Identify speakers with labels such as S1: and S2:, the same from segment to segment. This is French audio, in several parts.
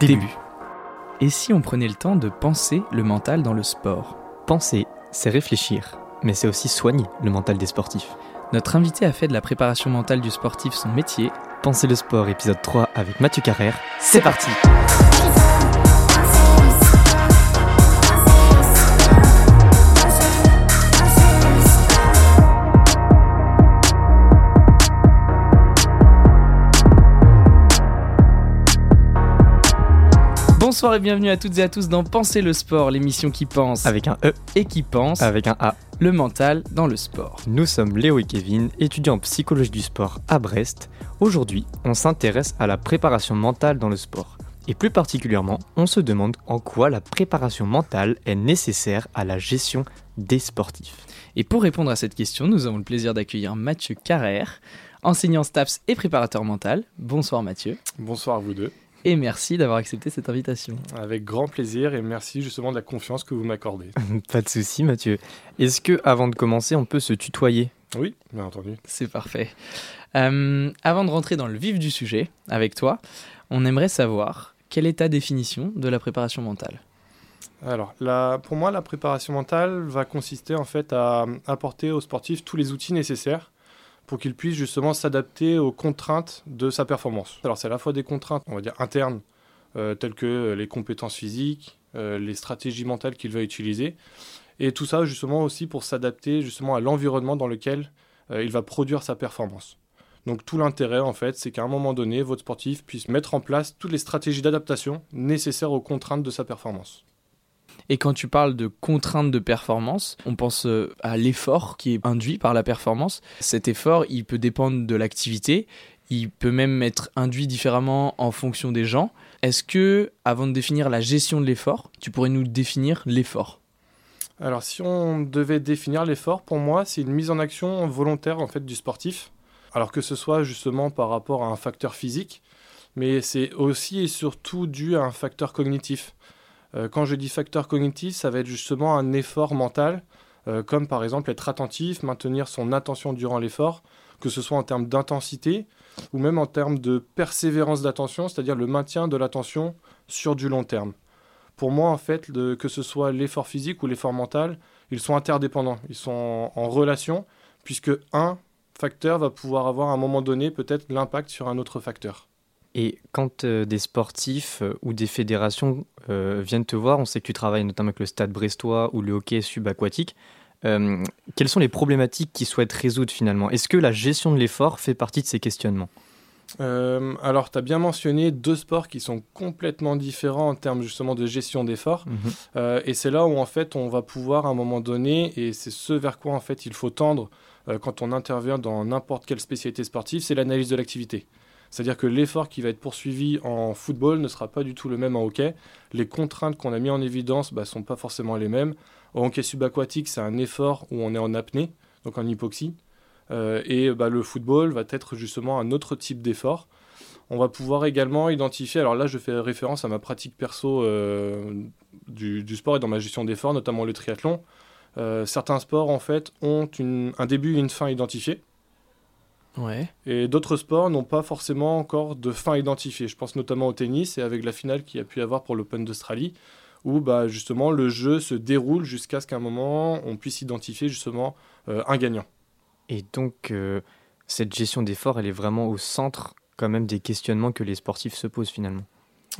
S1: Début. Et si on prenait le temps de penser le mental dans le sport?
S2: Penser, c'est réfléchir, mais c'est aussi soigner le mental des sportifs.
S1: Notre invité a fait de la préparation mentale du sportif son métier.
S2: Penser le sport, épisode 3 avec Mathieu Carrère. C'est parti
S1: Bonsoir et bienvenue à toutes et à tous dans Penser le sport, l'émission qui pense
S2: Avec un E,
S1: et qui pense
S2: avec un A.
S1: le mental dans le sport.
S2: Nous sommes Léo et Kevin, étudiants en psychologie du sport à Brest. Aujourd'hui, on s'intéresse à la préparation mentale dans le sport. Et plus particulièrement, on se demande en quoi la préparation mentale est nécessaire à la gestion des sportifs.
S1: Et pour répondre à cette question, nous avons le plaisir d'accueillir Mathieu Carrère, enseignant STAPS et préparateur mental. Bonsoir Mathieu,
S3: Bonsoir à vous deux.
S1: Et merci d'avoir accepté cette invitation.
S3: Avec grand plaisir et merci justement de la confiance que vous m'accordez.
S2: Pas de souci, Mathieu. Est-ce que, avant de commencer, on peut se tutoyer?
S3: Oui, bien entendu.
S1: C'est parfait. Euh, avant de rentrer dans le vif du sujet avec toi, on aimerait savoir quelle est ta définition de la préparation mentale?
S3: Alors, la- pour moi, la préparation mentale va consister en fait à apporter aux sportifs tous les outils nécessaires pour qu'ils puissent justement s'adapter aux contraintes de sa performance. Alors, c'est à la fois des contraintes, on va dire internes, euh, telles que les compétences physiques, euh, les stratégies mentales qu'il va utiliser, et tout ça justement aussi pour s'adapter justement à l'environnement dans lequel euh, il va produire sa performance. Donc tout l'intérêt en fait, c'est qu'à un moment donné, votre sportif puisse mettre en place toutes les stratégies d'adaptation nécessaires aux contraintes de sa performance.
S1: Et quand tu parles de contraintes de performance, on pense euh, à l'effort qui est induit par la performance. Cet effort, il peut dépendre de l'activité, il peut même être induit différemment en fonction des gens. Est-ce que, avant de définir la gestion de l'effort, tu pourrais nous définir l'effort?
S3: Alors si on devait définir l'effort, pour moi, c'est une mise en action volontaire en fait du sportif. Alors que ce soit justement par rapport à un facteur physique, mais c'est aussi et surtout dû à un facteur cognitif. Euh, quand je dis facteur cognitif, ça va être justement un effort mental, euh, comme par exemple être attentif, maintenir son attention durant l'effort, que ce soit en termes d'intensité ou même en termes de persévérance d'attention, c'est-à-dire le maintien de l'attention sur du long terme. Pour moi, en fait, que ce soit l'effort physique ou l'effort mental, ils sont interdépendants, ils sont en, en relation, puisque un facteur va pouvoir avoir à un moment donné peut-être l'impact sur un autre facteur.
S2: Et quand euh, des sportifs euh, ou des fédérations euh, viennent te voir, on sait que tu travailles notamment avec le stade brestois ou le hockey subaquatique, quelles sont les problématiques qu'ils souhaitent résoudre finalement? Est-ce que la gestion de l'effort fait partie de ces questionnements?
S3: Alors, tu as bien mentionné deux sports qui sont complètement différents en termes justement de gestion d'effort. Euh, et c'est là où en fait on va pouvoir à un moment donné, et c'est ce vers quoi en fait il faut tendre quand on intervient dans n'importe quelle spécialité sportive, c'est l'analyse de l'activité. C'est-à-dire que l'effort qui va être poursuivi en football ne sera pas du tout le même en hockey. Les contraintes qu'on a mis en évidence ne sont pas forcément les mêmes. Au hockey subaquatique, c'est un effort où on est en apnée, donc en hypoxie. Euh, et bah, le football va être justement un autre type d'effort. On va pouvoir également identifier, alors là je fais référence à ma pratique perso euh, du, sport et dans ma gestion d'efforts, notamment le triathlon. Euh, certains sports en fait ont un début et une fin identifiés,
S1: Ouais.
S3: et d'autres sports n'ont pas forcément encore de fin identifiée. Je pense notamment au tennis et avec la finale qu'il y a pu y avoir pour l'Open d'Australie, où bah, justement le jeu se déroule jusqu'à ce qu'à un moment on puisse identifier justement euh, un gagnant.
S2: Et donc, euh, cette gestion d'effort, elle est vraiment au centre quand même des questionnements que les sportifs se posent finalement.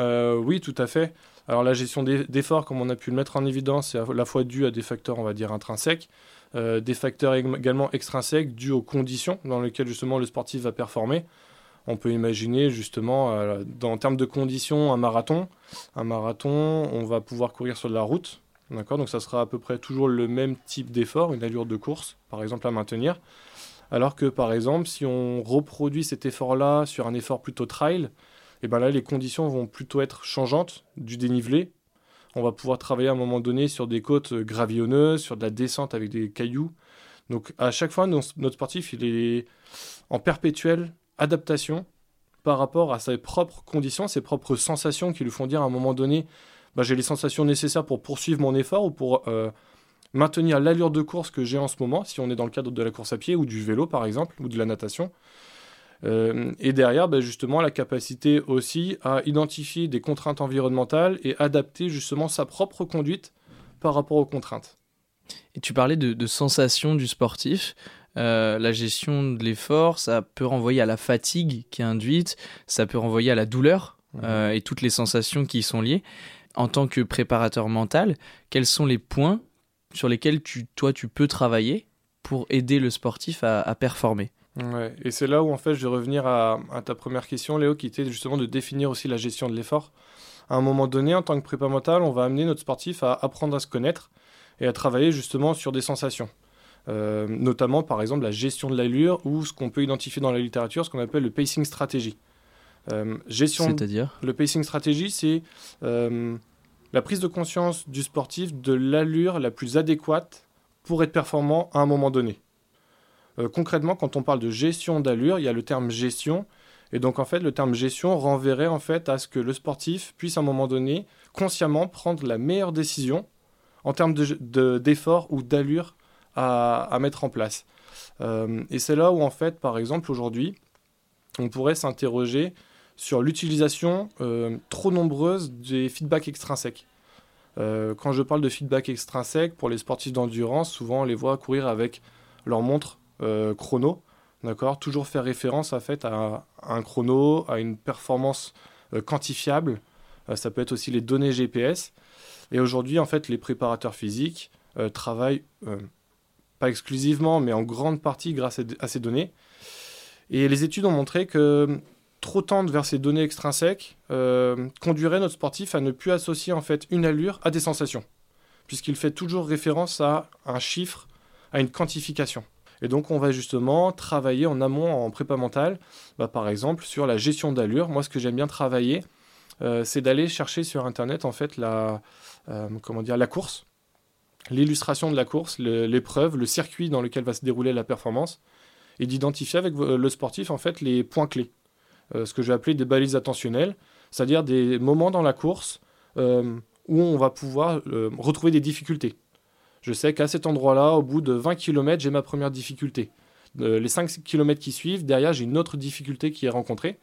S3: Euh, oui, tout à fait. Alors la gestion d'e- d'efforts, comme on a pu le mettre en évidence, c'est à la fois dû à des facteurs, on va dire, intrinsèques, euh, des facteurs ég- également extrinsèques dus aux conditions dans lesquelles justement le sportif va performer. On peut imaginer justement, euh, dans, en termes de conditions, un marathon. Un marathon, on va pouvoir courir sur de la route. D'accord? Donc ça sera à peu près toujours le même type d'effort, une allure de course, par exemple, à maintenir. Alors que par exemple, si on reproduit cet effort-là sur un effort plutôt trail, et ben là, les conditions vont plutôt être changeantes du dénivelé. On va pouvoir travailler à un moment donné sur des côtes euh, gravillonneuses, sur de la descente avec des cailloux. Donc à chaque fois, notre sportif, il est en perpétuelle adaptation par rapport à ses propres conditions, ses propres sensations qui lui font dire à un moment donné, bah, j'ai les sensations nécessaires pour poursuivre mon effort ou pour euh, maintenir l'allure de course que j'ai en ce moment, si on est dans le cadre de la course à pied ou du vélo par exemple, ou de la natation. Euh, et derrière, bah, justement, la capacité aussi à identifier des contraintes environnementales et adapter justement sa propre conduite par rapport aux contraintes.
S1: Et tu parlais de, de sensations du sportif. Euh, la gestion de l'effort, ça peut renvoyer à la fatigue qui est induite, ça peut renvoyer à la douleur euh, et toutes les sensations qui y sont liées. En tant que préparateur mental, quels sont les points sur lesquels tu, toi tu peux travailler pour aider le sportif à, à performer?
S3: Ouais, et c'est là où en fait je vais revenir à, à, ta première question, Léo, qui était justement de définir aussi la gestion de l'effort. À un moment donné, en tant que prépa mental, on va amener notre sportif à apprendre à se connaître et à travailler justement sur des sensations. Euh, notamment par exemple la gestion de l'allure ou ce qu'on peut identifier dans la littérature, ce qu'on appelle le pacing stratégie.
S1: Euh, gestion C'est-à-dire?
S3: Le pacing stratégie, c'est euh, la prise de conscience du sportif de l'allure la plus adéquate pour être performant à un moment donné. Euh, concrètement, quand on parle de gestion d'allure, il y a le terme gestion. Et donc, en fait, le terme gestion renverrait en fait à ce que le sportif puisse à un moment donné consciemment prendre la meilleure décision en termes d'effort de, ou d'allure à, mettre en place. Euh, et c'est là où, en fait, par exemple, aujourd'hui, on pourrait s'interroger sur l'utilisation euh, trop nombreuse des feedbacks extrinsèques. Quand je parle de feedback extrinsèque, pour les sportifs d'endurance, souvent on les voit courir avec leur montre euh, chrono, d'accord Toujours faire référence en fait à, un chrono, à une performance euh, quantifiable. Euh, ça peut être aussi les données GPS. Et aujourd'hui, en fait, les préparateurs physiques travaillent pas exclusivement, mais en grande partie grâce à ces données. Et les études ont montré que trop tendre vers ces données extrinsèques conduirait notre sportif à ne plus associer en fait une allure à des sensations, puisqu'il fait toujours référence à un chiffre, à une quantification. Et donc, on va justement travailler en amont, en prépa mentale, bah, par exemple, sur la gestion d'allure. Moi, ce que j'aime bien travailler, euh, c'est d'aller chercher sur Internet, en fait, la, euh, comment dire, la course, l'illustration de la course, l'épreuve, le, circuit dans lequel va se dérouler la performance, et d'identifier avec le sportif, en fait, les points clés. Euh, ce que je vais appeler des balises attentionnelles, c'est-à-dire des moments dans la course où on va pouvoir retrouver des difficultés. Je sais qu'à cet endroit-là, au bout de 20 km, j'ai ma première difficulté. Euh, les 5 km qui suivent, derrière, j'ai une autre difficulté qui est rencontrée.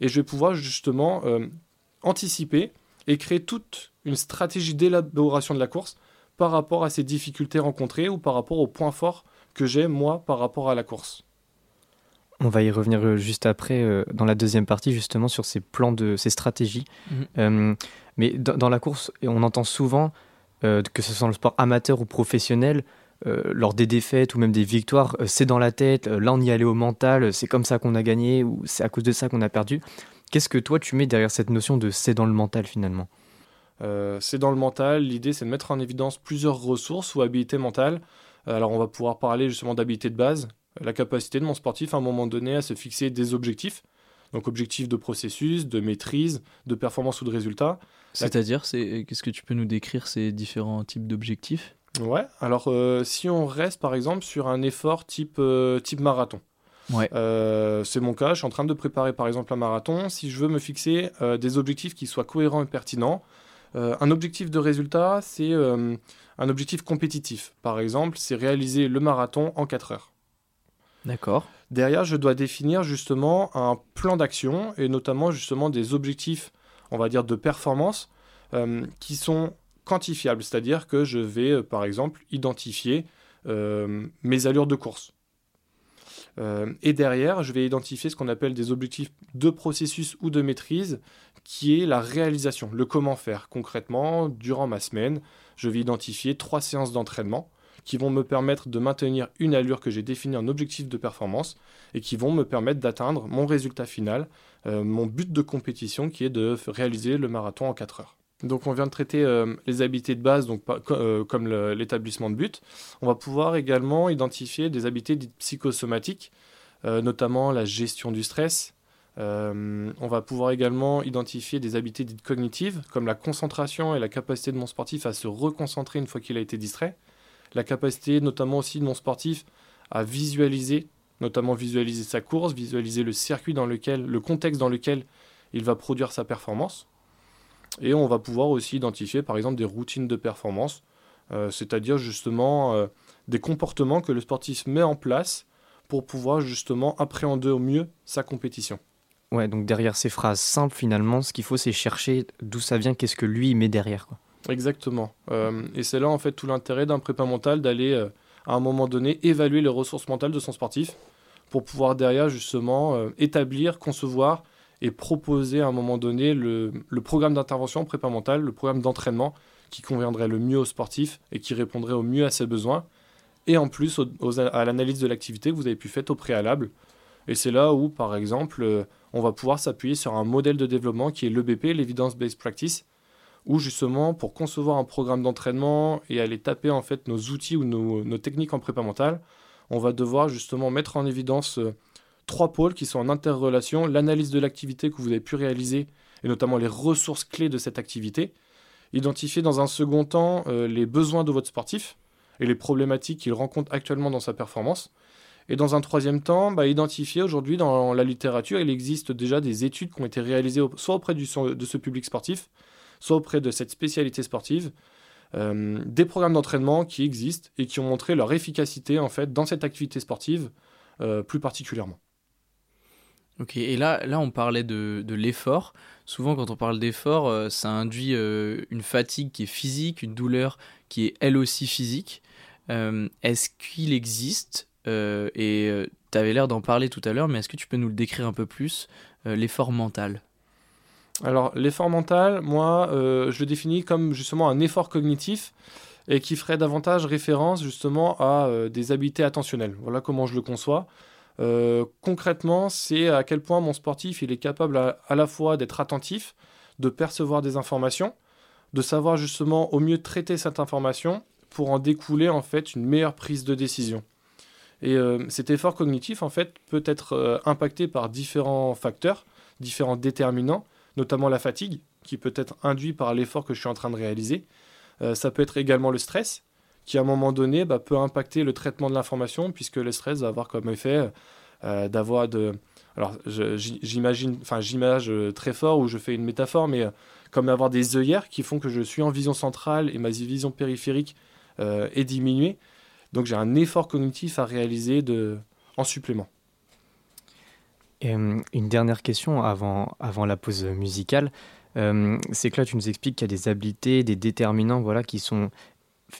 S3: Et je vais pouvoir justement euh, anticiper et créer toute une stratégie d'élaboration de la course par rapport à ces difficultés rencontrées ou par rapport aux points forts que j'ai moi par rapport à la course.
S2: On va y revenir euh, juste après, euh, dans la deuxième partie, justement, sur ces plans, de ces stratégies. Mhm. Mais dans, dans, la course, on entend souvent que ce soit le sport amateur ou professionnel, euh, lors des défaites ou même des victoires, euh, c'est dans la tête, là on y allait au mental, c'est comme ça qu'on a gagné ou c'est à cause de ça qu'on a perdu. Qu'est-ce que toi tu mets derrière cette notion de c'est dans le mental finalement?
S3: C'est dans le mental, l'idée c'est de mettre en évidence plusieurs ressources ou habilités mentales. Alors on va pouvoir parler justement d'habilités de base, la capacité de mon sportif à un moment donné à se fixer des objectifs. Donc objectifs de processus, de maîtrise, de performance ou de résultat.
S1: C'est-à-dire, c'est, qu'est-ce que tu peux nous décrire ces différents types d'objectifs?
S3: Ouais, alors euh, si on reste par exemple sur un effort type, euh, type marathon.
S1: Ouais.
S3: Euh, c'est mon cas, je suis en train de préparer par exemple un marathon. Si je veux me fixer euh, des objectifs qui soient cohérents et pertinents, euh, un objectif de résultat, c'est euh, un objectif compétitif. Par exemple, c'est réaliser le marathon en 4 heures.
S1: D'accord.
S3: Derrière, je dois définir justement un plan d'action et notamment justement des objectifs, on va dire, de performance euh, qui sont quantifiables. C'est-à-dire que je vais, euh, par exemple, identifier euh, mes allures de course. Et derrière, je vais identifier ce qu'on appelle des objectifs de processus ou de maîtrise, qui est la réalisation, le comment faire. Concrètement, durant ma semaine, je vais identifier trois séances d'entraînement qui vont me permettre de maintenir une allure que j'ai définie en objectif de performance et qui vont me permettre d'atteindre mon résultat final, euh, mon but de compétition qui est de réaliser le marathon en 4 heures. Donc on vient de traiter euh, les habiletés de base, euh, comme l'établissement de but. On va pouvoir également identifier des habiletés dites psychosomatiques, notamment la gestion du stress. On va pouvoir également identifier des habiletés dites cognitives, comme la concentration et la capacité de mon sportif à se reconcentrer une fois qu'il a été distrait. La capacité notamment aussi de mon sportif à visualiser, notamment visualiser sa course, visualiser le circuit dans lequel, le contexte dans lequel il va produire sa performance. Et on va pouvoir aussi identifier par exemple des routines de performance, euh, c'est-à-dire justement euh, des comportements que le sportif met en place pour pouvoir justement appréhender au mieux sa compétition.
S2: Ouais, donc derrière ces phrases simples, finalement, ce qu'il faut, c'est chercher d'où ça vient, qu'est-ce que lui met derrière.
S3: Exactement. Euh, et c'est là, en fait, tout l'intérêt d'un prépa mental d'aller, euh, à un moment donné, évaluer les ressources mentales de son sportif pour pouvoir derrière, justement, euh, établir, concevoir et proposer à un moment donné le, programme d'intervention prépa mental, le programme d'entraînement qui conviendrait le mieux au sportif et qui répondrait au mieux à ses besoins. Et en plus, à l'analyse de l'activité que vous avez pu faire au préalable. Et c'est là où, par exemple, on va pouvoir s'appuyer sur un modèle de développement qui est l'EBP, l'Evidence-Based Practice, où justement, pour concevoir un programme d'entraînement et aller taper en fait nos outils ou nos, techniques en prépa mentale, on va devoir justement mettre en évidence euh, trois pôles qui sont en interrelation, l'analyse de l'activité que vous avez pu réaliser et notamment les ressources clés de cette activité, identifier dans un second temps euh, les besoins de votre sportif et les problématiques qu'il rencontre actuellement dans sa performance, et dans un troisième temps, bah, identifier aujourd'hui dans la littérature, il existe déjà des études qui ont été réalisées soit auprès de ce public sportif, soit auprès de cette spécialité sportive, euh, des programmes d'entraînement qui existent et qui ont montré leur efficacité en fait dans cette activité sportive euh, plus particulièrement.
S1: Ok, et là, là on parlait de, de l'effort. Souvent, quand on parle d'effort, euh, ça induit une fatigue qui est physique, une douleur qui est elle aussi physique. Est-ce qu'il existe et tu avais l'air d'en parler tout à l'heure, mais est-ce que tu peux nous le décrire un peu plus, l'effort mental?
S3: Alors, l'effort mental, moi, je le définis comme justement un effort cognitif et qui ferait davantage référence justement à des habiletés attentionnelles. Voilà comment je le conçois. concrètement, c'est à quel point mon sportif il est capable à la fois d'être attentif, de percevoir des informations, de savoir justement au mieux traiter cette information pour en découler en fait une meilleure prise de décision. Et euh, cet effort cognitif, en fait, peut être euh, impacté par différents facteurs, différents déterminants, notamment la fatigue, qui peut être induit par l'effort que je suis en train de réaliser. Euh, ça peut être également le stress, qui à un moment donné bah, peut impacter le traitement de l'information, puisque le stress va avoir comme effet d'avoir de... Alors j'imagine, enfin j'image très fort ou je fais une métaphore, mais comme avoir des œillères qui font que je suis en vision centrale et ma vision périphérique est diminuée. Donc j'ai un effort cognitif à réaliser de, en supplément.
S2: Euh, une dernière question avant, avant la pause musicale. Euh, c'est que là, tu nous expliques qu'il y a des habiletés, des déterminants voilà, qui sont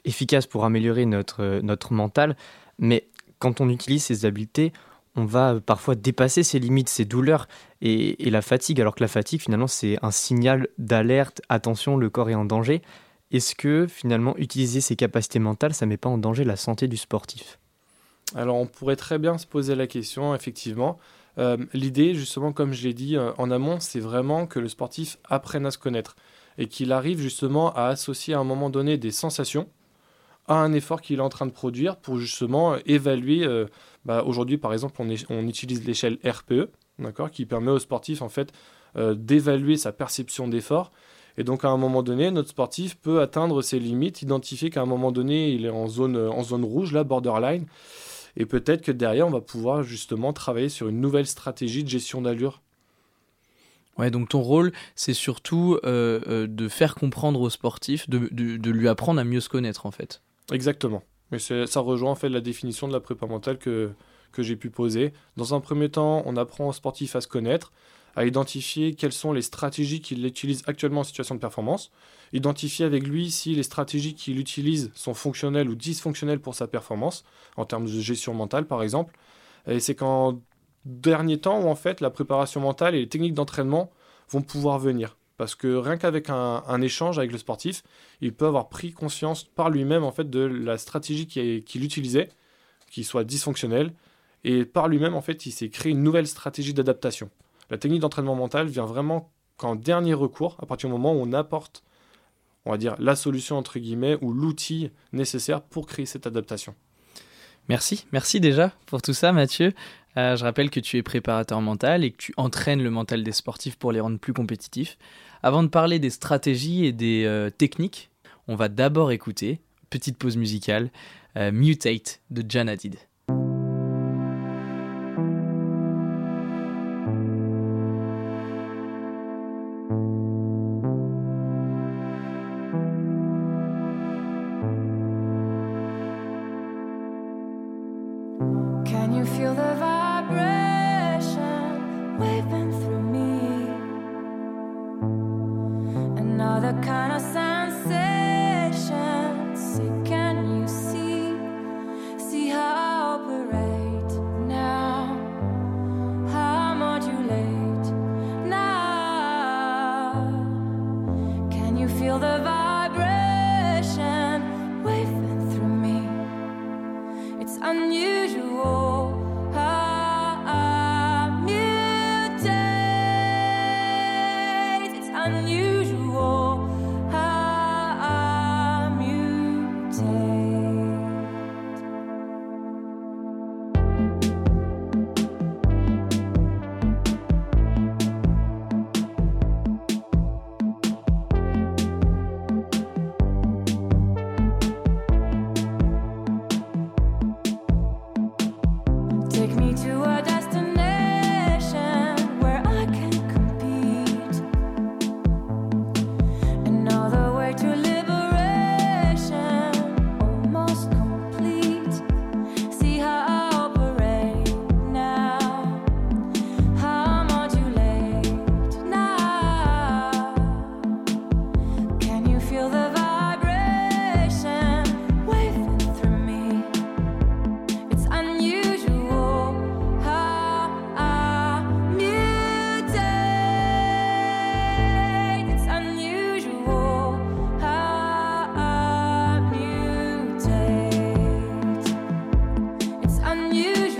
S2: efficaces pour améliorer notre, notre mental. Mais quand on utilise ces habiletés, on va parfois dépasser ses limites, ses douleurs et, et la fatigue. Alors que la fatigue, finalement, c'est un signal d'alerte, attention, le corps est en danger. Est-ce que finalement utiliser ses capacités mentales, ça ne met pas en danger la santé du sportif?
S3: Alors on pourrait très bien se poser la question, effectivement. Euh, l'idée, justement, comme je l'ai dit euh, en amont, c'est vraiment que le sportif apprenne à se connaître et qu'il arrive justement à associer à un moment donné des sensations à un effort qu'il est en train de produire pour justement évaluer. Euh, bah, aujourd'hui, par exemple, on, on utilise l'échelle RPE, d'accord, qui permet au sportif en fait d'évaluer sa perception d'effort et donc à un moment donné, notre sportif peut atteindre ses limites, identifier qu'à un moment donné, il est en zone, en zone rouge, là, borderline. Et peut-être que derrière, on va pouvoir justement travailler sur une nouvelle stratégie de gestion d'allure.
S1: Ouais, donc ton rôle, c'est surtout euh, euh, de faire comprendre au sportif, de, de, lui apprendre à mieux se connaître en fait.
S3: Exactement. Mais ça rejoint en fait la définition de la prépa mentale que, que j'ai pu poser. Dans un premier temps, on apprend au sportif à se connaître à identifier quelles sont les stratégies qu'il utilise actuellement en situation de performance, identifier avec lui si les stratégies qu'il utilise sont fonctionnelles ou dysfonctionnelles pour sa performance, en termes de gestion mentale par exemple. Et c'est qu'en dernier temps où en fait la préparation mentale et les techniques d'entraînement vont pouvoir venir. Parce que rien qu'avec un, échange avec le sportif, il peut avoir pris conscience par lui-même en fait de la stratégie qu'il utilisait, qui soit dysfonctionnelle, et par lui-même en fait il s'est créé une nouvelle stratégie d'adaptation. La technique d'entraînement mental vient vraiment qu'en dernier recours, à partir du moment où on apporte, on va dire, la solution entre guillemets ou l'outil nécessaire pour créer cette adaptation.
S1: Merci, merci déjà pour tout ça Mathieu. Euh, je rappelle que tu es préparateur mental et que tu entraînes le mental des sportifs pour les rendre plus compétitifs. Avant de parler des stratégies et des euh, techniques, on va d'abord écouter, petite pause musicale, euh, Mutate de Jan Hadid.
S4: unusual.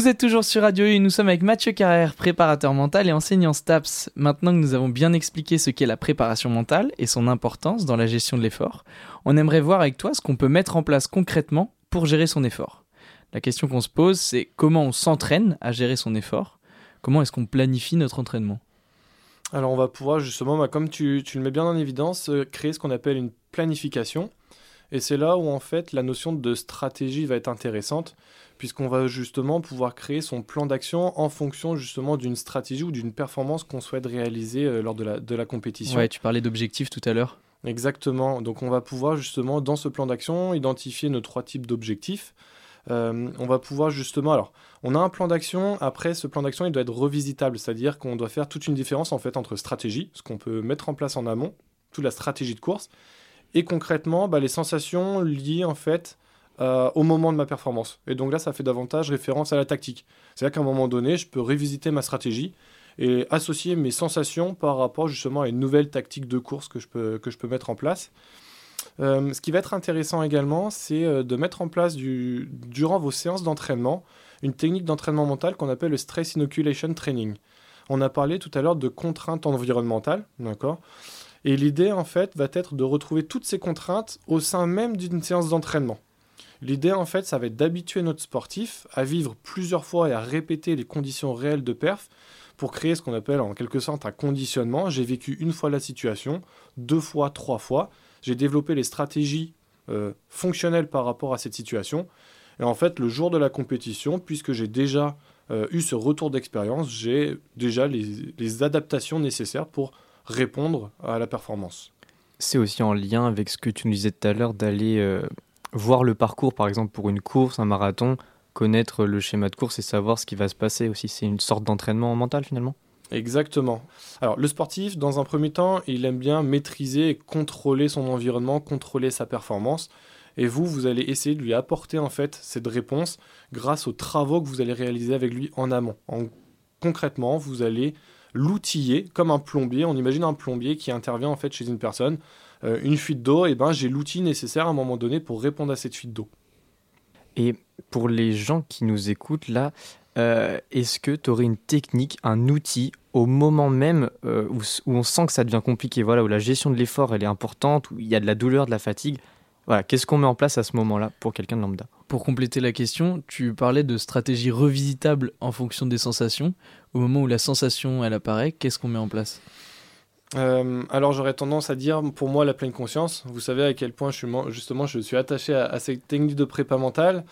S1: Vous êtes toujours sur Radio U, nous sommes avec Mathieu Carrère, préparateur mental et enseignant STAPS. Maintenant que nous avons bien expliqué ce qu'est la préparation mentale et son importance dans la gestion de l'effort, on aimerait voir avec toi ce qu'on peut mettre en place concrètement pour gérer son effort. La question qu'on se pose, c'est comment on s'entraîne à gérer son effort? Comment est-ce qu'on planifie notre entraînement?
S3: Alors on va pouvoir justement, bah, comme tu, tu le mets bien en évidence, euh, créer ce qu'on appelle une planification et c'est là où en fait la notion de stratégie va être intéressante, puisqu'on va justement pouvoir créer son plan d'action en fonction justement d'une stratégie ou d'une performance qu'on souhaite réaliser euh, lors de la, de la compétition.
S1: Ouais, tu parlais d'objectifs tout à l'heure.
S3: Exactement, donc on va pouvoir justement dans ce plan d'action identifier nos trois types d'objectifs. Euh, on va pouvoir justement, alors on a un plan d'action, après ce plan d'action il doit être revisitable, c'est-à-dire qu'on doit faire toute une différence en fait entre stratégie, ce qu'on peut mettre en place en amont, toute la stratégie de course, et concrètement, bah, les sensations liées en fait euh, au moment de ma performance. Et donc là, ça fait davantage référence à la tactique. C'est-à-dire qu'à un moment donné, je peux révisiter ma stratégie et associer mes sensations par rapport justement à une nouvelle tactique de course que je peux, que je peux mettre en place. Euh, ce qui va être intéressant également, c'est euh, de mettre en place du, durant vos séances d'entraînement une technique d'entraînement mental qu'on appelle le Stress Inoculation Training. On a parlé tout à l'heure de contraintes environnementales, d'accord? Et l'idée, en fait, va être de retrouver toutes ces contraintes au sein même d'une séance d'entraînement. L'idée, en fait, ça va être d'habituer notre sportif à vivre plusieurs fois et à répéter les conditions réelles de perf pour créer ce qu'on appelle en quelque sorte un conditionnement. J'ai vécu une fois la situation, deux fois, trois fois. J'ai développé les stratégies euh, fonctionnelles par rapport à cette situation. Et en fait, le jour de la compétition, puisque j'ai déjà euh, eu ce retour d'expérience, j'ai déjà les, les adaptations nécessaires pour répondre à la performance.
S2: C'est aussi en lien avec ce que tu nous disais tout à l'heure d'aller euh, voir le parcours, par exemple pour une course, un marathon, connaître le schéma de course et savoir ce qui va se passer aussi. C'est une sorte d'entraînement mental finalement.
S3: Exactement. Alors le sportif, dans un premier temps, il aime bien maîtriser et contrôler son environnement, contrôler sa performance. Et vous, vous allez essayer de lui apporter en fait cette réponse grâce aux travaux que vous allez réaliser avec lui en amont. En, concrètement, vous allez l'outiller comme un plombier. On imagine un plombier qui intervient en fait chez une personne. Euh, une fuite d'eau, et ben j'ai l'outil nécessaire à un moment donné pour répondre à cette fuite d'eau.
S2: Et pour les gens qui nous écoutent là, euh, est-ce que tu aurais une technique, un outil au moment même euh, où, où on sent que ça devient compliqué, voilà, où la gestion de l'effort elle est importante, où il y a de la douleur, de la fatigue voilà, Qu'est-ce qu'on met en place à ce moment-là pour quelqu'un de lambda?
S1: Pour compléter la question, tu parlais de stratégie revisitable en fonction des sensations. Au moment où la sensation elle apparaît, qu'est-ce qu'on met en place?
S3: Euh, alors j'aurais tendance à dire pour moi la pleine conscience. Vous savez à quel point je suis justement je suis attaché à, cette technique de prépa mentale.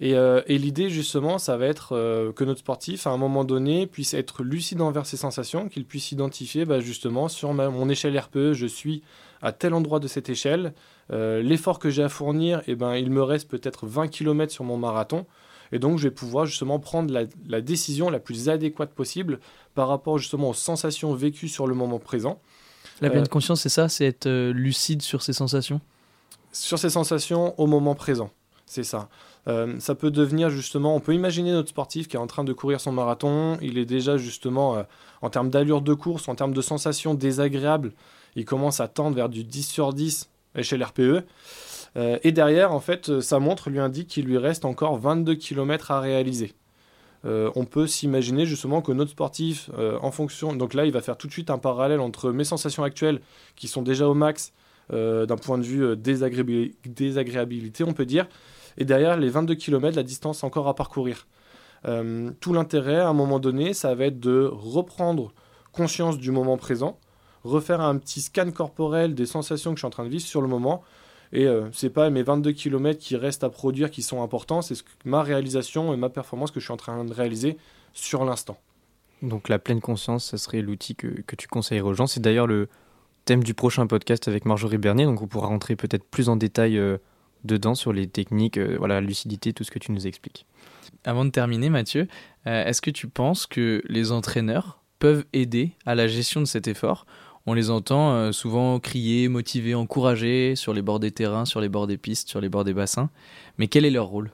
S3: Et, euh, l'idée justement ça va être euh, que notre sportif à un moment donné puisse être lucide envers ses sensations, qu'il puisse identifier bah, justement sur mon échelle RPE je suis à tel endroit de cette échelle, l'effort que j'ai à fournir et ben il me reste peut-être 20 km sur mon marathon et donc je vais pouvoir justement prendre la, la décision la plus adéquate possible par rapport justement aux sensations vécues sur le moment présent.
S1: La pleine
S3: Euh,
S1: conscience, c'est ça C'est être euh, lucide sur ses sensations?
S3: Sur ses sensations au moment présent. C'est ça. Euh, ça peut devenir justement, on peut imaginer notre sportif qui est en train de courir son marathon, il est déjà justement euh, en termes d'allure de course, en termes de sensations désagréables, il commence à tendre vers du 10 sur 10 échelle RPE. Euh, et derrière, en fait, euh, sa montre lui indique qu'il lui reste encore 22 km à réaliser. Euh, on peut s'imaginer justement que notre sportif, en fonction, donc là, il va faire tout de suite un parallèle entre mes sensations actuelles qui sont déjà au max d'un point de vue désagréabil- désagréabilité, on peut dire, et derrière les 22 km, la distance encore à parcourir. Tout l'intérêt, à un moment donné, ça va être de reprendre conscience du moment présent, refaire un petit scan corporel des sensations que je suis en train de vivre sur le moment. Et euh, c'est pas mes 22 km qui restent à produire qui sont importants, c'est ce que- ma réalisation et ma performance que je suis en train de réaliser sur l'instant.
S2: Donc la pleine conscience, ça serait l'outil que, que tu conseillerais aux gens. C'est d'ailleurs le thème du prochain podcast avec Marjorie Bernier, donc on pourra rentrer peut-être plus en détail euh, dedans sur les techniques, euh, voilà, la lucidité, tout ce que tu nous expliques.
S1: Avant de terminer, Mathieu, euh, est-ce que tu penses que les entraîneurs peuvent aider à la gestion de cet effort On les entend euh, souvent crier, motiver, encourager sur les bords des terrains, sur les bords des pistes, sur les bords des bassins. Mais quel est leur rôle?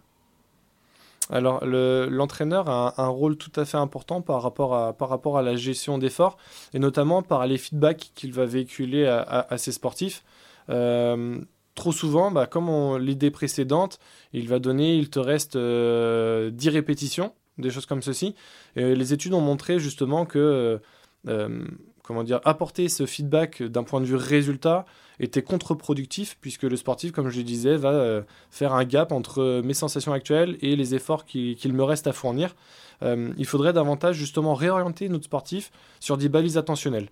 S3: Alors, le- l'entraîneur a un, rôle tout à fait important par rapport à, la gestion d'efforts, et notamment par les feedbacks qu'il va véhiculer à, ses sportifs. Euh, trop souvent, bah, comme l'idée précédente, il va donner, il te reste euh, 10 répétitions, des choses comme ceci. Et les études ont montré justement que, euh, comment dire, apporter ce feedback d'un point de vue résultat était contre-productif, puisque le sportif, comme je le disais, va euh, faire un gap entre mes sensations actuelles et les efforts qui- qu'il me reste à fournir. Euh, il faudrait davantage justement réorienter notre sportif sur des balises attentionnelles.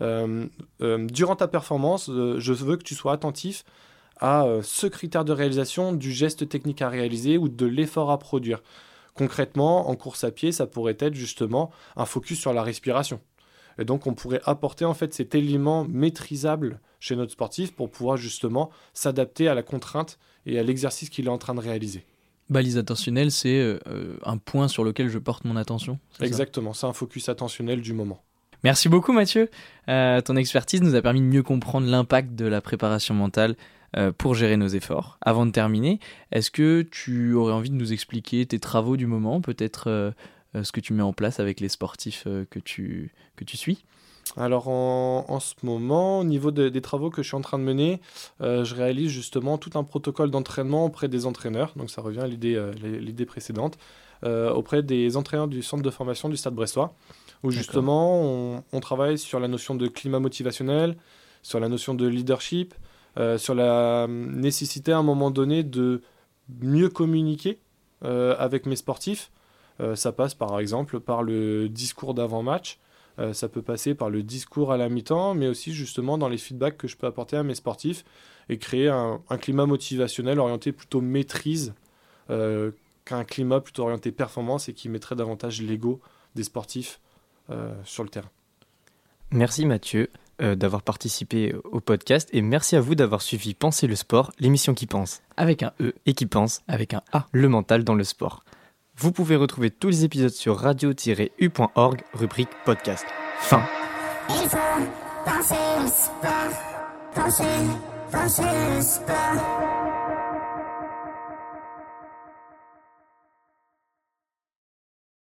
S3: Euh, durant ta performance, je veux que tu sois attentif à ce critère de réalisation du geste technique à réaliser ou de l'effort à produire. Concrètement, en course à pied, ça pourrait être justement un focus sur la respiration. Et donc, on pourrait apporter en fait cet élément maîtrisable chez notre sportif pour pouvoir justement s'adapter à la contrainte et à l'exercice qu'il est en train de réaliser.
S1: Balise attentionnelle, c'est euh, un point sur lequel je porte mon attention.
S3: Exactement, c'est un focus attentionnel du moment.
S1: Merci beaucoup Mathieu. Euh, ton expertise nous a permis de mieux comprendre l'impact de la préparation mentale euh, pour gérer nos efforts. Avant de terminer, est-ce que tu aurais envie de nous expliquer tes travaux du moment, peut-être ce que tu mets en place avec les sportifs euh, que, tu, que tu suis
S3: Alors en, en ce moment, au niveau de- des travaux que je suis en train de mener, euh, je réalise justement tout un protocole d'entraînement auprès des entraîneurs. Donc ça revient à l'idée euh, l'idée précédente, euh, auprès des entraîneurs du centre de formation du Stade Brestois, où justement on, on travaille sur la notion de climat motivationnel, sur la notion de leadership, euh, sur la hum, nécessité à un moment donné de mieux communiquer euh, avec mes sportifs. Euh, ça passe par exemple par le discours d'avant-match. Euh, ça peut passer par le discours à la mi-temps, mais aussi justement dans les feedbacks que je peux apporter à mes sportifs et créer un, un climat motivationnel orienté plutôt maîtrise euh, qu'un climat plutôt orienté performance et qui mettrait davantage l'ego des sportifs euh, sur le terrain.
S2: Merci Mathieu euh, d'avoir participé au podcast et merci à vous d'avoir suivi Penser le sport, l'émission qui pense
S1: Avec un E,
S2: et qui pense
S1: avec un A.
S2: le mental dans le sport. Vous pouvez retrouver tous les épisodes sur radio-u.org, rubrique podcast. Fin.